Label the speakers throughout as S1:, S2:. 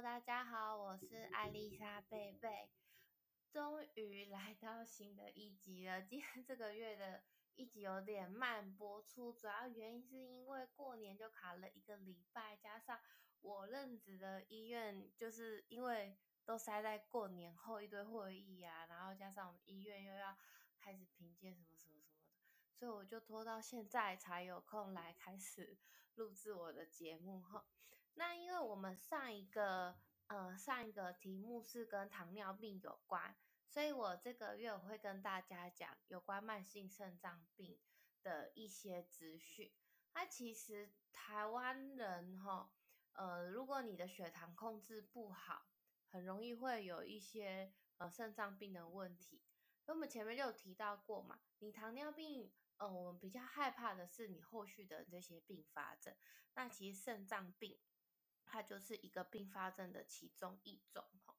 S1: Hello，大家好，我是艾丽莎贝贝，终于来到新的一集了。今天这个月的一集有点慢播出，主要原因是因为过年就卡了一个礼拜，加上我任职的医院就是因为都塞在过年后一堆会议啊，然后加上我们医院又要开始评鉴什么什么什么的，所以我就拖到现在才有空来开始录制我的节目哈。那因为我们上一个呃上一个题目是跟糖尿病有关，所以我这个月我会跟大家讲有关慢性肾脏病的一些资讯。那其实台湾人哈，呃，如果你的血糖控制不好，很容易会有一些呃肾脏病的问题。那我们前面就有提到过嘛，你糖尿病，呃，我们比较害怕的是你后续的这些并发症。那其实肾脏病。它就是一个并发症的其中一种哈。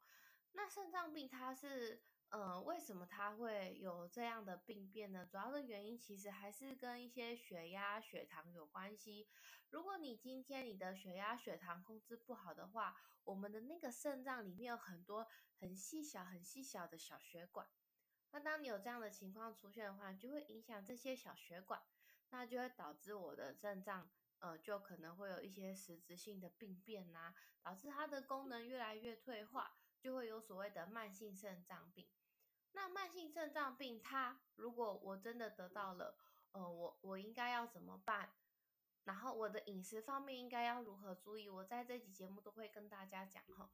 S1: 那肾脏病它是，呃，为什么它会有这样的病变呢？主要的原因其实还是跟一些血压、血糖有关系。如果你今天你的血压、血糖控制不好的话，我们的那个肾脏里面有很多很细小、很细小的小血管。那当你有这样的情况出现的话，就会影响这些小血管，那就会导致我的肾脏。呃，就可能会有一些实质性的病变呐、导致它的功能越来越退化，就会有所谓的慢性肾脏病。那慢性肾脏病，它如果我真的得到了，呃，我我应该要怎么办？然后我的饮食方面应该要如何注意？我在这期节目都会跟大家讲哈。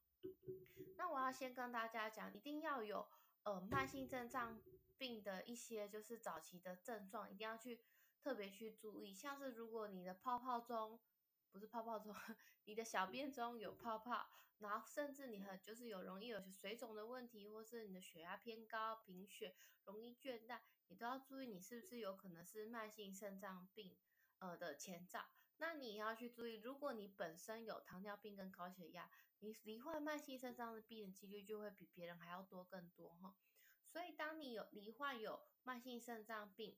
S1: 那我要先跟大家讲，一定要有呃慢性肾脏病的一些就是早期的症状，一定要去。特别去注意，像是如果你的泡泡中不是泡泡中，你的小便中有泡泡，然后甚至你很就是有容易有水肿的问题，或是你的血压偏高、贫血、容易倦怠，你都要注意，你是不是有可能是慢性肾脏病呃的前兆。那你要去注意，如果你本身有糖尿病跟高血压，你罹患慢性肾脏病的几率就会比别人还要多更多哈。所以当你有罹患有慢性肾脏病，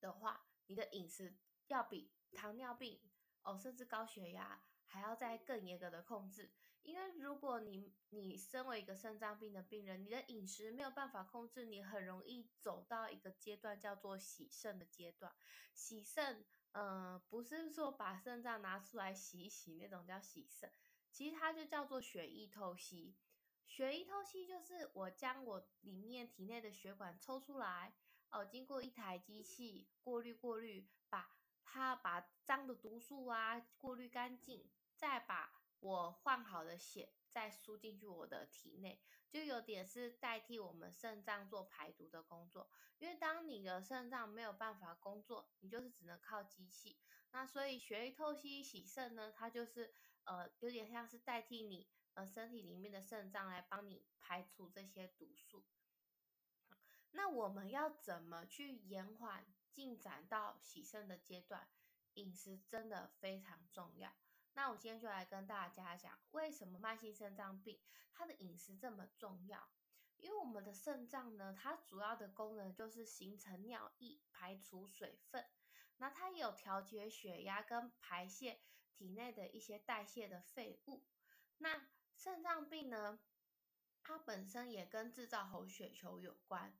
S1: 的话，你的饮食要比糖尿病哦，甚至高血压还要再更严格的控制。因为如果你你身为一个肾脏病的病人，你的饮食没有办法控制，你很容易走到一个阶段叫做洗肾的阶段。洗肾，嗯、呃，不是说把肾脏拿出来洗一洗那种叫洗肾，其实它就叫做血液透析。血液透析就是我将我里面体内的血管抽出来。哦，经过一台机器过滤过滤，把它把脏的毒素啊过滤干净，再把我换好的血再输进去我的体内，就有点是代替我们肾脏做排毒的工作。因为当你的肾脏没有办法工作，你就是只能靠机器。那所以血液透析洗肾呢，它就是呃有点像是代替你呃身体里面的肾脏来帮你排除这些毒素。那我们要怎么去延缓进展到洗肾的阶段？饮食真的非常重要。那我今天就来跟大家讲，为什么慢性肾脏病它的饮食这么重要？因为我们的肾脏呢，它主要的功能就是形成尿液、排除水分。那它也有调节血压跟排泄体内的一些代谢的废物。那肾脏病呢，它本身也跟制造红血球有关。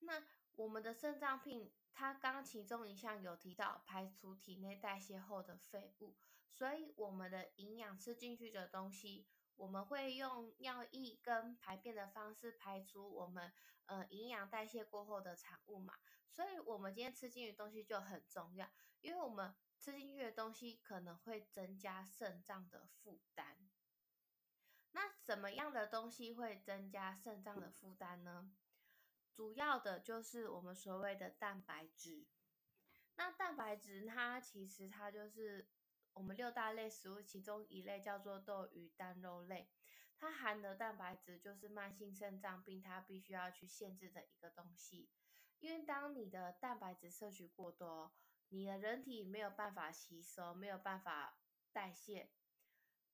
S1: 那我们的肾脏病，它刚其中一项有提到排除体内代谢后的废物，所以我们的营养吃进去的东西，我们会用尿液跟排便的方式排出我们呃营养代谢过后的产物嘛。所以，我们今天吃进去的东西就很重要，因为我们吃进去的东西可能会增加肾脏的负担。那什么样的东西会增加肾脏的负担呢？主要的就是我们所谓的蛋白质。那蛋白质它其实它就是我们六大类食物其中一类，叫做豆鱼蛋肉类。它含的蛋白质就是慢性肾脏病它必须要去限制的一个东西。因为当你的蛋白质摄取过多，你的人体没有办法吸收，没有办法代谢，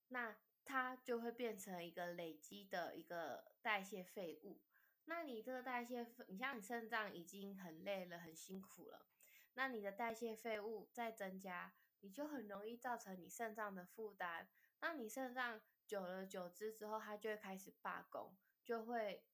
S1: 那它就会变成一个累积的一个代谢废物。那你这个代谢，你像你肾脏已经很累了，很辛苦了，那你的代谢废物再增加，你就很容易造成你肾脏的负担。那你肾脏久了久之之后，它就会开始罢工，就会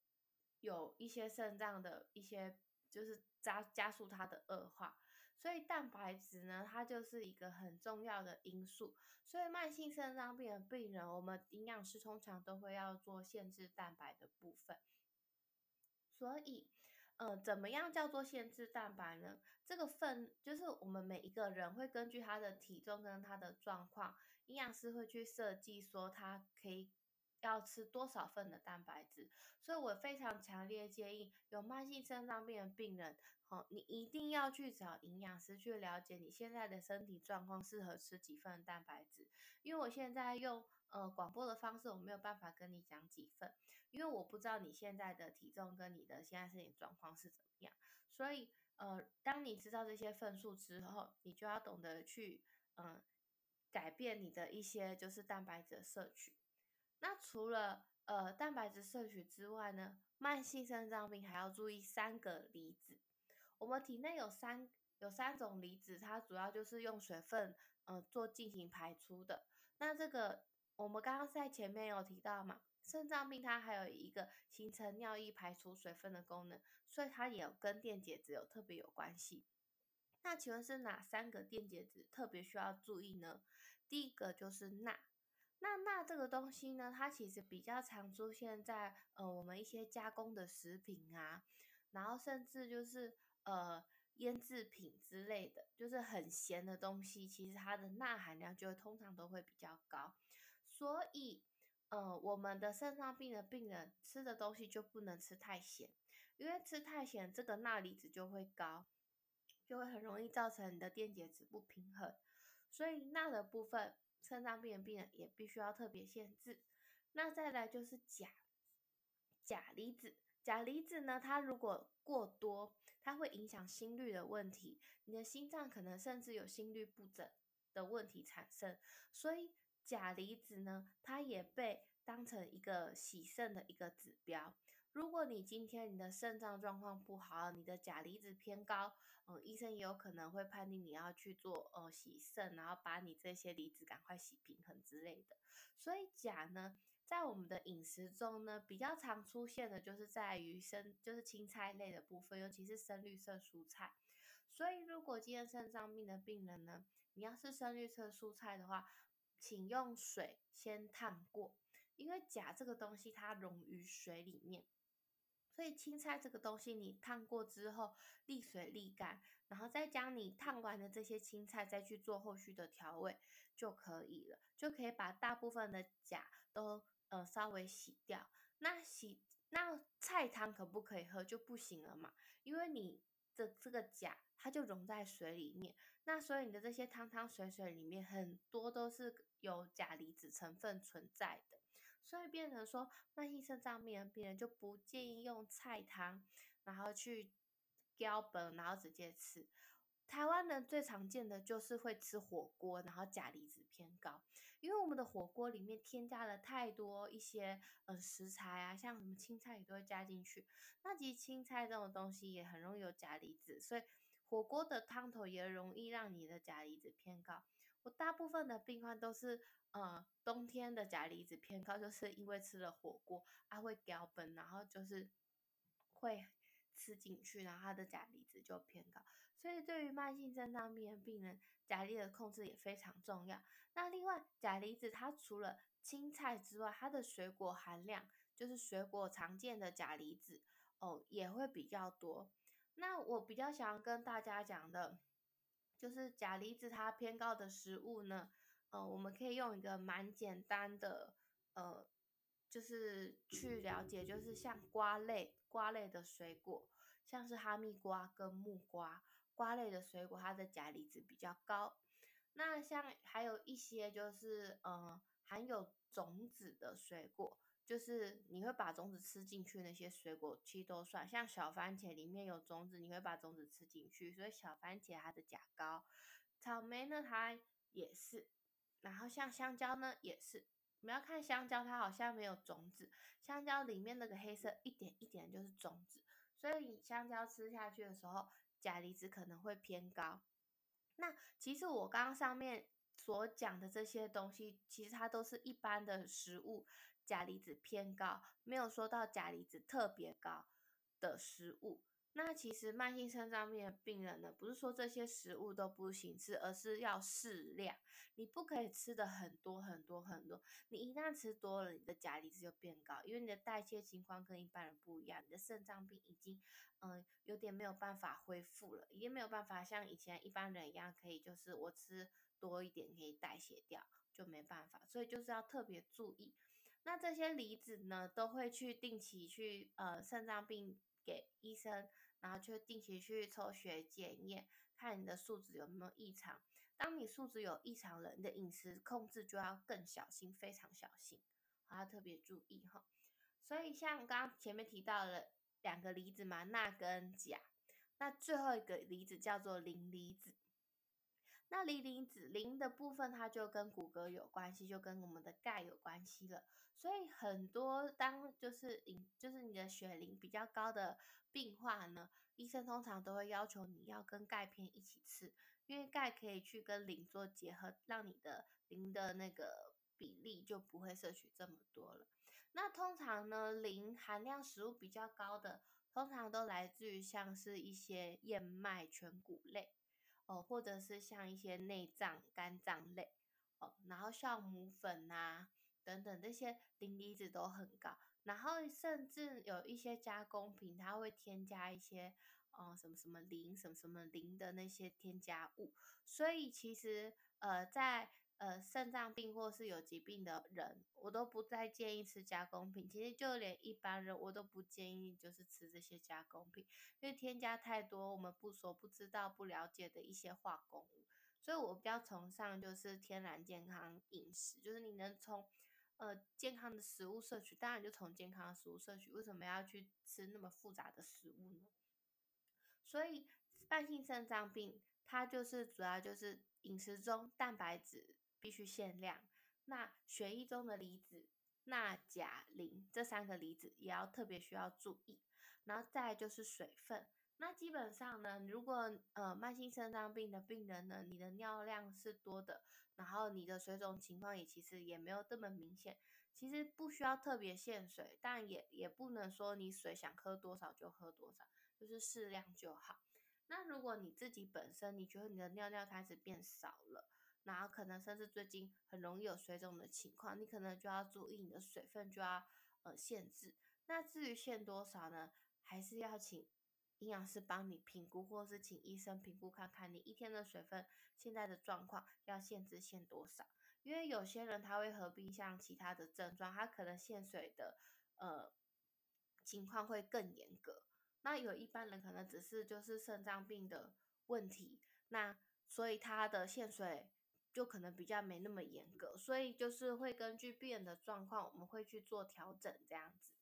S1: 有一些肾脏的一些就是加加速它的恶化。所以蛋白质呢，它就是一个很重要的因素。所以慢性肾脏病的病人，我们营养师通常都会要做限制蛋白的部分。所以，呃，怎么样叫做限制蛋白呢？这个份就是我们每一个人会根据他的体重跟他的状况，营养师会去设计说他可以要吃多少份的蛋白质。所以我非常强烈建议有慢性肾脏病的病人。哦，你一定要去找营养师去了解你现在的身体状况，适合吃几份蛋白质。因为我现在用呃广播的方式，我没有办法跟你讲几份，因为我不知道你现在的体重跟你的现在身体状况是怎么样。所以呃，当你知道这些份数之后，你就要懂得去嗯、改变你的一些就是蛋白质摄取。那除了呃蛋白质摄取之外呢，慢性肾脏病还要注意三个离子。我们体内有三有三种离子，它主要就是用水分呃做进行排出的。那这个我们刚刚在前面有提到嘛，肾脏病它还有一个形成尿液排除水分的功能，所以它也有跟电解质有特别有关系。那请问是哪三个电解质特别需要注意呢？第一个就是钠。那钠这个东西呢，它其实比较常出现在呃我们一些加工的食品啊，然后甚至就是。呃，腌制品之类的，就是很咸的东西，其实它的钠含量就通常都会比较高。所以，呃，我们的肾脏病的病人吃的东西就不能吃太咸，因为吃太咸，这个钠离子就会高，就会很容易造成你的电解质不平衡。所以，钠的部分，肾脏病的病人也必须要特别限制。那再来就是钾，钾离子。钾离子呢，它如果过多，它会影响心率的问题，你的心脏可能甚至有心律不整的问题产生。所以钾离子呢，它也被当成一个洗肾的一个指标。如果你今天你的肾脏状况不好，你的钾离子偏高，嗯，医生也有可能会判定你要去做呃洗肾，然后把你这些离子赶快洗平衡之类的。所以钾呢，在我们的饮食中呢，比较常出现的就是在于生，就是青菜类的部分，尤其是深绿色蔬菜。所以，如果今天肾脏病的病人呢，你要是深绿色蔬菜的话，请用水先烫过，因为钾这个东西它溶于水里面，所以青菜这个东西你烫过之后沥水沥干，然后再将你烫完的这些青菜再去做后续的调味就可以了，就可以把大部分的钾都。呃，稍微洗掉。那洗那菜汤可不可以喝？就不行了嘛，因为你的这个钾它就溶在水里面，那所以你的这些汤汤水水里面很多都是有钾离子成分存在的，所以变成说慢性肾脏病的病人就不建议用菜汤，然后去浇本，然后直接吃。台湾人最常见的就是会吃火锅，然后钾离子偏高，因为我们的火锅里面添加了太多一些呃食材啊，像什么青菜也都会加进去。那其实青菜这种东西也很容易有钾离子，所以火锅的汤头也容易让你的钾离子偏高。我大部分的病患都是呃冬天的钾离子偏高，就是因为吃了火锅啊会掉本，然后就是会吃进去，然后它的钾离子就偏高。所以，对于慢性肾脏病的病人，钾离子控制也非常重要。那另外，钾离子它除了青菜之外，它的水果含量，就是水果常见的钾离子哦，也会比较多。那我比较想要跟大家讲的，就是钾离子它偏高的食物呢，呃，我们可以用一个蛮简单的，呃，就是去了解，就是像瓜类、瓜类的水果，像是哈密瓜跟木瓜。瓜类的水果，它的钾离子比较高。那像还有一些就是，呃，含有种子的水果，就是你会把种子吃进去那些水果，其实都算。像小番茄里面有种子，你会把种子吃进去，所以小番茄它的钾高。草莓呢，它也是。然后像香蕉呢，也是。我们要看香蕉，它好像没有种子。香蕉里面那个黑色一点一点就是种子，所以你香蕉吃下去的时候。钾离子可能会偏高。那其实我刚刚上面所讲的这些东西，其实它都是一般的食物，钾离子偏高，没有说到钾离子特别高的食物。那其实慢性肾脏病的病人呢，不是说这些食物都不行吃，而是要适量。你不可以吃的很多很多很多，你一旦吃多了，你的钾离子就变高，因为你的代谢情况跟一般人不一样，你的肾脏病已经嗯有点没有办法恢复了，已经没有办法像以前一般人一样可以，就是我吃多一点可以代谢掉，就没办法，所以就是要特别注意。那这些离子呢，都会去定期去呃肾脏病。给医生，然后就定期去抽血检验，看你的数值有没有异常。当你数值有异常了，你的饮食控制就要更小心，非常小心，还，要特别注意哈。所以像刚刚前面提到了两个离子嘛，钠跟钾，那最后一个离子叫做磷离子。那磷离子磷的部分，它就跟骨骼有关系，就跟我们的钙有关系了。所以很多当就是磷，就是你的血磷比较高的病患呢，医生通常都会要求你要跟钙片一起吃，因为钙可以去跟磷做结合，让你的磷的那个比例就不会摄取这么多了。那通常呢，磷含量食物比较高的，通常都来自于像是一些燕麦全谷类。哦，或者是像一些内脏、肝脏类，哦，然后酵母粉呐等等这些磷离子都很高，然后甚至有一些加工品，它会添加一些，哦，什么什么磷、什么什么磷的那些添加物，所以其实呃在。呃，肾脏病或是有疾病的人，我都不再建议吃加工品。其实就连一般人，我都不建议就是吃这些加工品，因为添加太多我们不说不知道、不了解的一些化工物。所以我比较崇尚就是天然健康饮食，就是你能从呃健康的食物摄取，当然就从健康的食物摄取。为什么要去吃那么复杂的食物呢？所以慢性肾脏病它就是主要就是饮食中蛋白质。必须限量。那血液中的离子钠、钾、磷这三个离子也要特别需要注意。然后再就是水分。那基本上呢，如果呃慢性肾脏病的病人呢，你的尿量是多的，然后你的水肿情况也其实也没有这么明显，其实不需要特别限水，但也也不能说你水想喝多少就喝多少，就是适量就好。那如果你自己本身你觉得你的尿尿开始变少了，然后可能甚至最近很容易有水肿的情况，你可能就要注意你的水分就要呃限制。那至于限多少呢？还是要请营养师帮你评估，或是请医生评估看看你一天的水分现在的状况要限制限多少。因为有些人他会合并像其他的症状，他可能限水的呃情况会更严格。那有一般人可能只是就是肾脏病的问题，那所以他的限水。就可能比较没那么严格，所以就是会根据病人的状况，我们会去做调整这样子。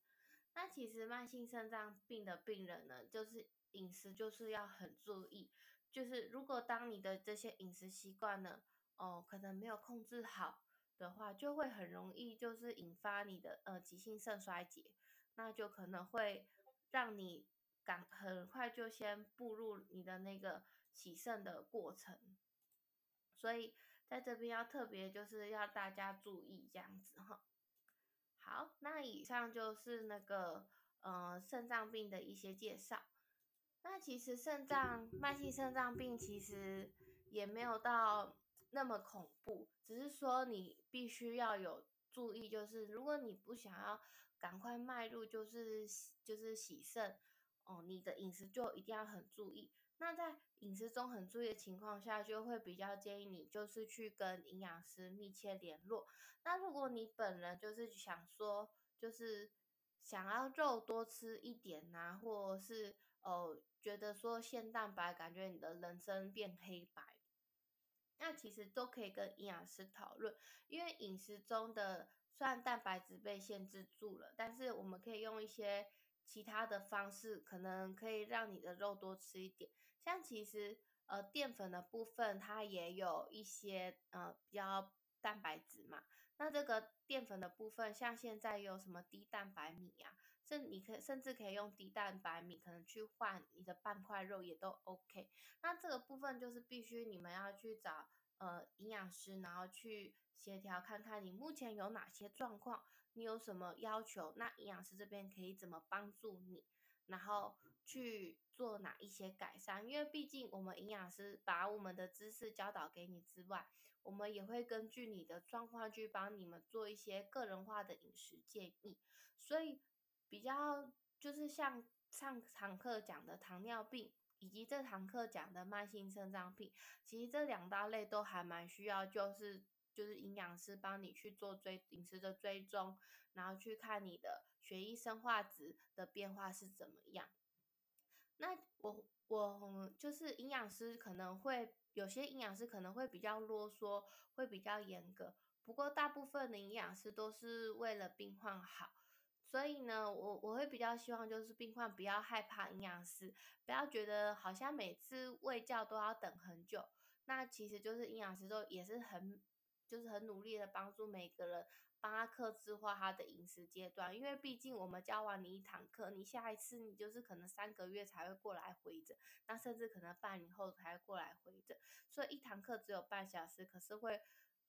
S1: 那其实慢性肾脏病的病人呢，就是饮食就是要很注意，就是如果当你的这些饮食习惯呢，哦，可能没有控制好的话，就会很容易就是引发你的呃急性肾衰竭，那就可能会让你赶很快就先步入你的那个洗肾的过程，所以。在这边要特别就是要大家注意这样子哈。好，那以上就是那个呃肾脏病的一些介绍。那其实肾脏慢性肾脏病其实也没有到那么恐怖，只是说你必须要有注意，就是如果你不想要赶快迈入就是就是洗肾哦，你的饮食就一定要很注意。那在饮食中很注意的情况下，就会比较建议你就是去跟营养师密切联络。那如果你本人就是想说，就是想要肉多吃一点呐、啊，或者是哦觉得说限蛋白，感觉你的人生变黑白，那其实都可以跟营养师讨论，因为饮食中的虽然蛋白质被限制住了，但是我们可以用一些。其他的方式可能可以让你的肉多吃一点，像其实呃淀粉的部分它也有一些呃比较蛋白质嘛，那这个淀粉的部分像现在有什么低蛋白米啊，甚你可以甚至可以用低蛋白米可能去换你的半块肉也都 OK，那这个部分就是必须你们要去找呃营养师，然后去协调看看你目前有哪些状况，你有什么要求，那营养师这边可以怎么帮助你，然后去做哪一些改善。因为毕竟我们营养师把我们的知识教导给你之外，我们也会根据你的状况去帮你们做一些个人化的饮食建议。所以比较就是像上堂课讲的糖尿病。以及这堂课讲的慢性肾脏病，其实这两大类都还蛮需要，就是就是营养师帮你去做追饮食的追踪，然后去看你的血液生化值的变化是怎么样。那我我就是营养师可能会有些营养师可能会比较啰嗦，会比较严格，不过大部分的营养师都是为了病患好。所以呢，我我会比较希望就是病患不要害怕营养师，不要觉得好像每次喂教都要等很久。那其实就是营养师都也是很就是很努力的帮助每个人，帮他克制化他的饮食阶段。因为毕竟我们教完你一堂课，你下一次你就是可能三个月才会过来回诊，那甚至可能半年后才会过来回诊。所以一堂课只有半小时，可是会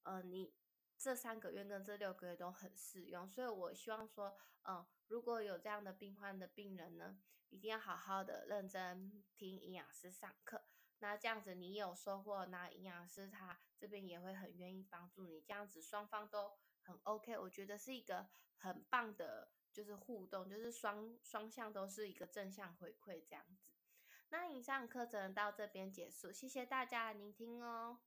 S1: 呃你。这三个月跟这六个月都很适用，所以我希望说，嗯，如果有这样的病患的病人呢，一定要好好的认真听营养师上课。那这样子你有收获，那营养师他这边也会很愿意帮助你，这样子双方都很 OK。我觉得是一个很棒的，就是互动，就是双双向都是一个正向回馈这样子。那以上课程到这边结束，谢谢大家聆听哦。